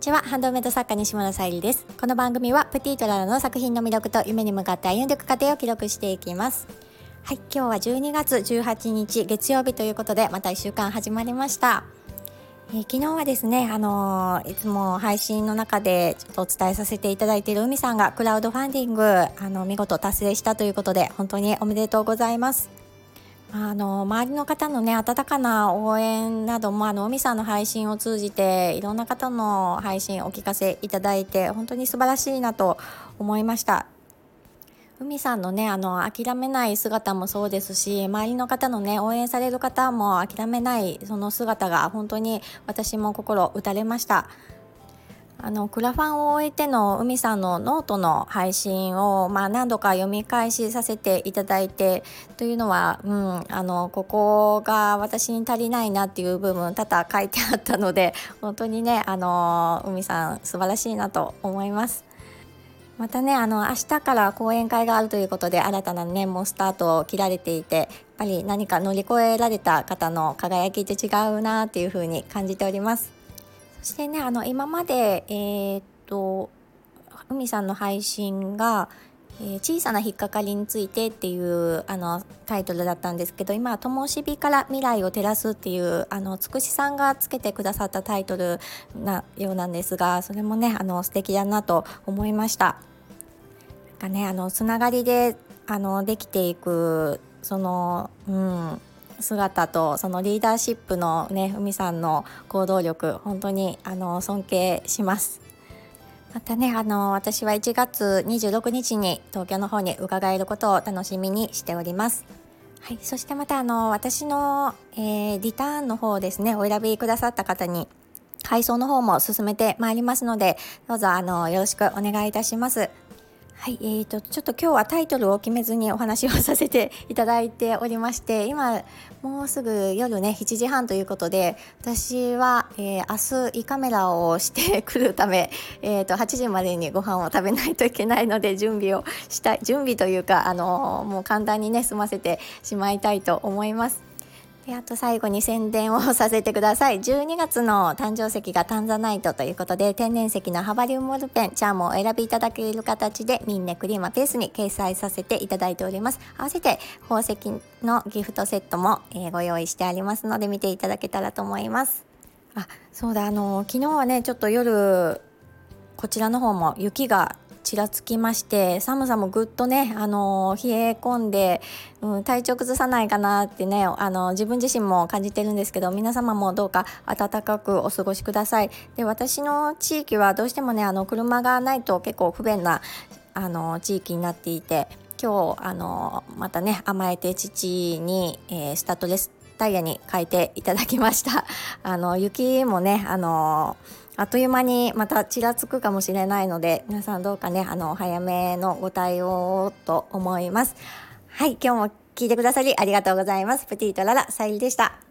にちは。ハンドメイド作家西村さゆりです。この番組はプティートララの作品の魅力と夢に向かって歩んでいく過程を記録していきます。はい今日は12月18日月曜日ということでまた1週間始まりました。えー、昨日はですね、あのー、いつも配信の中でちょっとお伝えさせていただいている海さんがクラウドファンディングあの見事達成したということで本当におめでとうございます。あの周りの方のね温かな応援などもあの海さんの配信を通じていろんな方の配信お聞かせいただいて本当に素晴らしいなと思いました。海さんのねあの諦めない姿もそうですし周りの方のね応援される方も諦めないその姿が本当に私も心打たれました。あのクラファンを終えての海さんのノートの配信を、まあ、何度か読み返しさせていただいてというのは、うん、あのここが私に足りないなっていう部分多々書いてあったので本当にねあの海さん素晴らしいなと思います。またねあの明日から講演会があるということで新たな年もスタートを切られていてやっぱり何か乗り越えられた方の輝きって違うなっていうふうに感じております。そしてねあの今までえー、っと海さんの配信がえ、小さな引っかかりについてっていうあのタイトルだったんですけど今は「ともしびから未来を照らす」っていうあのつくしさんがつけてくださったタイトルなようなんですがそれもねあの素敵だなと思いました。がねあのつながりであのできていくそのうん姿とそのリーダーシップのね海さんの行動力本当にあの尊敬します。またねあの私は1月26日に東京の方に伺えることを楽しみにしております。はい、そしてまたあの私の、えー、リターンの方ですねお選びくださった方に配送の方も進めてまいりますのでどうぞあのよろしくお願いいたします。はい、えーと、ちょっと今日はタイトルを決めずにお話をさせていただいておりまして 今もうすぐ夜ね7時半ということで私は、えー、明日胃カメラをしてくるため、えーと、8時までにご飯を食べないといけないので 準備をしたい準備というか、あのー、もう簡単にね済ませてしまいたいと思います。であと最後に宣伝をさせてください。12月の誕生石がタンザナイトということで天然石のハバリウムボールペンチャームをお選びいただける形でミンネクリーマペースに掲載させていただいております。合わせて宝石のギフトセットも、えー、ご用意してありますので見ていただけたらと思います。あそうだあの昨日はねちょっと夜こちらの方も雪がちらつきまして寒さもぐっとね、あの冷え込んで、うん、体調崩さないかなってねあの自分自身も感じてるんですけど皆様もどうか暖かくお過ごしください。で私の地域はどうしてもねあの車がないと結構不便なあの地域になっていて今日あのまたね甘えて父に、えー、スタッドレスタイヤに変えていただきました。あの雪もねあのあっという間にまたちらつくかもしれないので皆さんどうかねあの早めのご対応と思います。はい今日も聞いてくださりありがとうございます。プティートララさゆりでした。